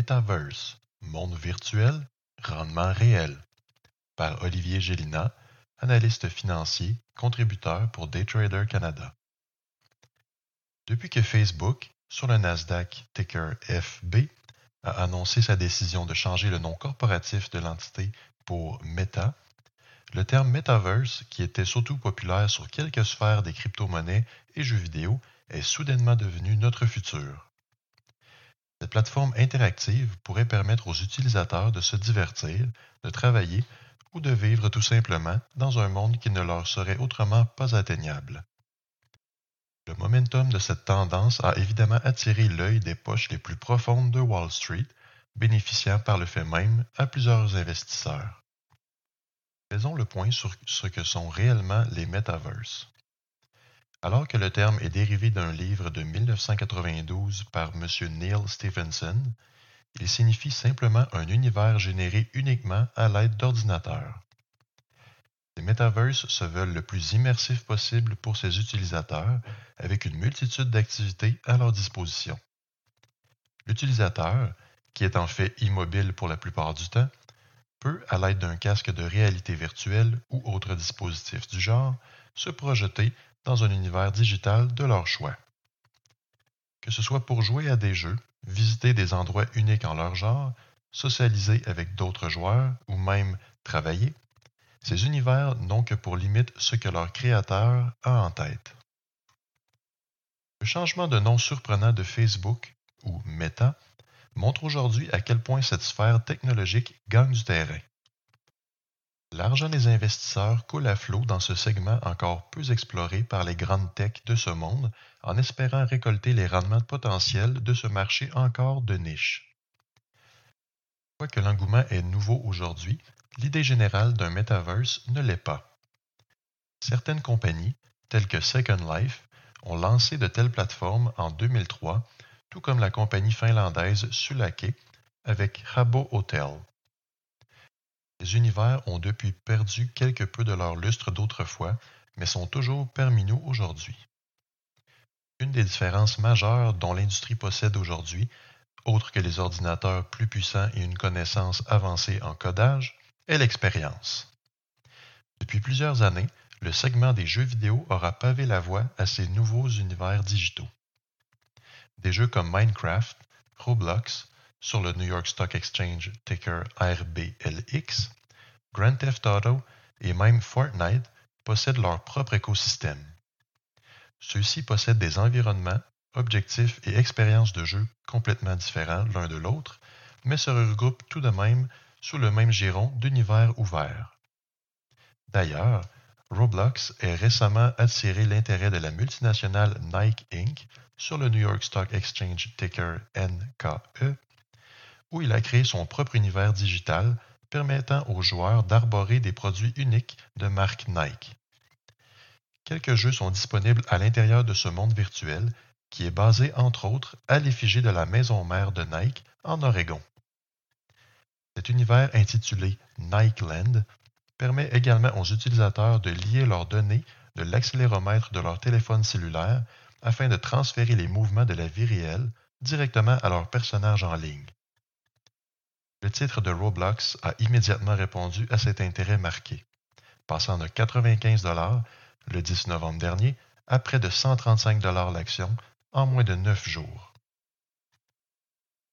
Metaverse, monde virtuel, rendement réel. Par Olivier Gélina, analyste financier, contributeur pour Daytrader Canada. Depuis que Facebook, sur le Nasdaq ticker FB, a annoncé sa décision de changer le nom corporatif de l'entité pour Meta, le terme Metaverse, qui était surtout populaire sur quelques sphères des crypto-monnaies et jeux vidéo, est soudainement devenu notre futur. Cette plateforme interactive pourrait permettre aux utilisateurs de se divertir, de travailler ou de vivre tout simplement dans un monde qui ne leur serait autrement pas atteignable. Le momentum de cette tendance a évidemment attiré l'œil des poches les plus profondes de Wall Street, bénéficiant par le fait même à plusieurs investisseurs. Faisons le point sur ce que sont réellement les metaverses. Alors que le terme est dérivé d'un livre de 1992 par M. Neil Stephenson, il signifie simplement un univers généré uniquement à l'aide d'ordinateurs. Les metaverses se veulent le plus immersif possible pour ses utilisateurs, avec une multitude d'activités à leur disposition. L'utilisateur, qui est en fait immobile pour la plupart du temps, peut, à l'aide d'un casque de réalité virtuelle ou autre dispositif du genre, se projeter dans un univers digital de leur choix. Que ce soit pour jouer à des jeux, visiter des endroits uniques en leur genre, socialiser avec d'autres joueurs ou même travailler, ces univers n'ont que pour limite ce que leur créateur a en tête. Le changement de nom surprenant de Facebook, ou Meta, montre aujourd'hui à quel point cette sphère technologique gagne du terrain. L'argent des investisseurs coule à flot dans ce segment encore peu exploré par les grandes techs de ce monde en espérant récolter les rendements potentiels de ce marché encore de niche. Quoique l'engouement est nouveau aujourd'hui, l'idée générale d'un metaverse ne l'est pas. Certaines compagnies, telles que Second Life, ont lancé de telles plateformes en 2003 tout comme la compagnie finlandaise Sulake avec Habbo Hotel. Les univers ont depuis perdu quelque peu de leur lustre d'autrefois, mais sont toujours parmi nous aujourd'hui. Une des différences majeures dont l'industrie possède aujourd'hui, autre que les ordinateurs plus puissants et une connaissance avancée en codage, est l'expérience. Depuis plusieurs années, le segment des jeux vidéo aura pavé la voie à ces nouveaux univers digitaux. Des jeux comme Minecraft, Roblox, sur le New York Stock Exchange ticker RBLX, Grand Theft Auto et même Fortnite possèdent leur propre écosystème. Ceux-ci possèdent des environnements, objectifs et expériences de jeu complètement différents l'un de l'autre, mais se regroupent tout de même sous le même giron d'univers ouverts. D'ailleurs, Roblox a récemment attiré l'intérêt de la multinationale Nike Inc sur le New York Stock Exchange ticker NKE, où il a créé son propre univers digital permettant aux joueurs d'arborer des produits uniques de marque Nike. Quelques jeux sont disponibles à l'intérieur de ce monde virtuel qui est basé entre autres à l'effigie de la maison mère de Nike en Oregon. Cet univers intitulé Nike Land permet également aux utilisateurs de lier leurs données de l'accéléromètre de leur téléphone cellulaire afin de transférer les mouvements de la vie réelle directement à leur personnage en ligne. Le titre de Roblox a immédiatement répondu à cet intérêt marqué, passant de 95 le 10 novembre dernier à près de 135 l'action en moins de 9 jours.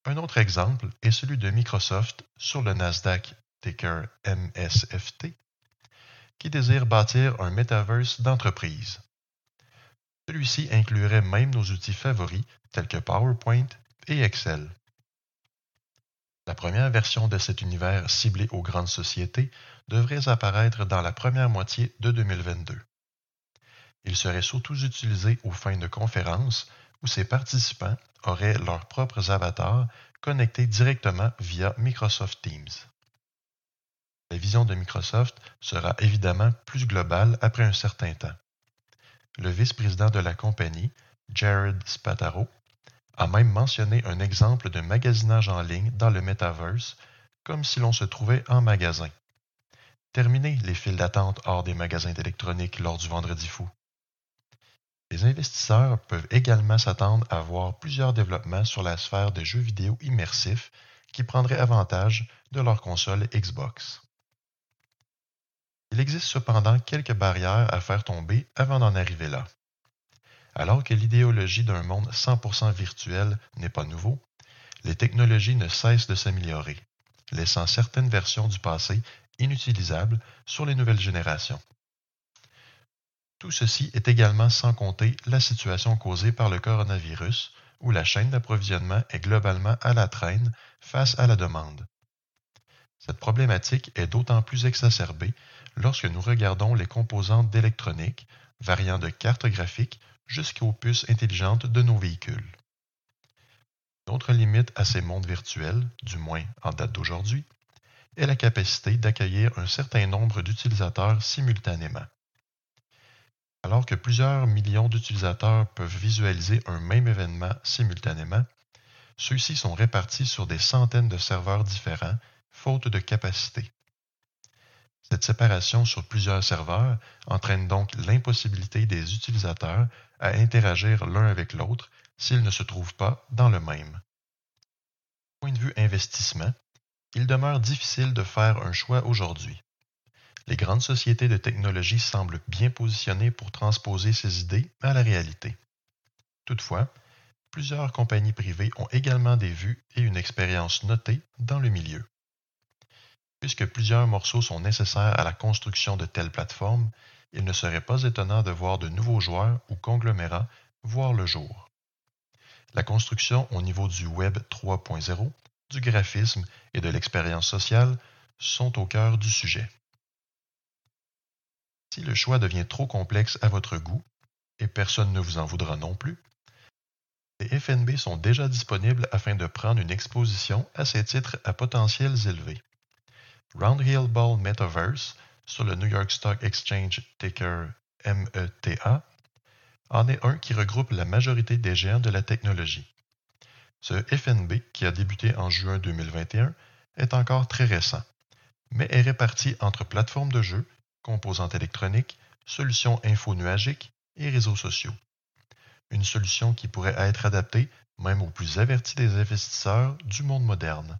Un autre exemple est celui de Microsoft sur le Nasdaq ticker MSFT, qui désire bâtir un metaverse d'entreprise. Celui-ci inclurait même nos outils favoris tels que PowerPoint et Excel. La première version de cet univers ciblé aux grandes sociétés devrait apparaître dans la première moitié de 2022. Il serait surtout utilisé aux fins de conférences où ses participants auraient leurs propres avatars connectés directement via Microsoft Teams. La vision de Microsoft sera évidemment plus globale après un certain temps. Le vice-président de la compagnie, Jared Spataro, a même mentionné un exemple de magasinage en ligne dans le metaverse, comme si l'on se trouvait en magasin. Terminez les files d'attente hors des magasins d'électronique lors du vendredi fou. Les investisseurs peuvent également s'attendre à voir plusieurs développements sur la sphère des jeux vidéo immersifs qui prendraient avantage de leur console Xbox. Il existe cependant quelques barrières à faire tomber avant d'en arriver là. Alors que l'idéologie d'un monde 100% virtuel n'est pas nouveau, les technologies ne cessent de s'améliorer, laissant certaines versions du passé inutilisables sur les nouvelles générations. Tout ceci est également sans compter la situation causée par le coronavirus, où la chaîne d'approvisionnement est globalement à la traîne face à la demande. Cette problématique est d'autant plus exacerbée lorsque nous regardons les composantes d'électronique, variant de cartes graphiques jusqu'aux puces intelligentes de nos véhicules. Notre limite à ces mondes virtuels, du moins en date d'aujourd'hui, est la capacité d'accueillir un certain nombre d'utilisateurs simultanément. Alors que plusieurs millions d'utilisateurs peuvent visualiser un même événement simultanément, ceux-ci sont répartis sur des centaines de serveurs différents, faute de capacité. Cette séparation sur plusieurs serveurs entraîne donc l'impossibilité des utilisateurs à interagir l'un avec l'autre s'ils ne se trouvent pas dans le même. Point de vue investissement, il demeure difficile de faire un choix aujourd'hui. Les grandes sociétés de technologie semblent bien positionnées pour transposer ces idées à la réalité. Toutefois, plusieurs compagnies privées ont également des vues et une expérience notée dans le milieu. Puisque plusieurs morceaux sont nécessaires à la construction de telles plateformes, il ne serait pas étonnant de voir de nouveaux joueurs ou conglomérats voir le jour. La construction au niveau du Web 3.0, du graphisme et de l'expérience sociale sont au cœur du sujet. Si le choix devient trop complexe à votre goût, et personne ne vous en voudra non plus, les FNB sont déjà disponibles afin de prendre une exposition à ces titres à potentiels élevés. Roundhill Ball Metaverse sur le New York Stock Exchange ticker META en est un qui regroupe la majorité des géants de la technologie. Ce FNB, qui a débuté en juin 2021, est encore très récent, mais est réparti entre plateformes de jeux, composantes électroniques, solutions info-nuagiques et réseaux sociaux. Une solution qui pourrait être adaptée même aux plus avertis des investisseurs du monde moderne.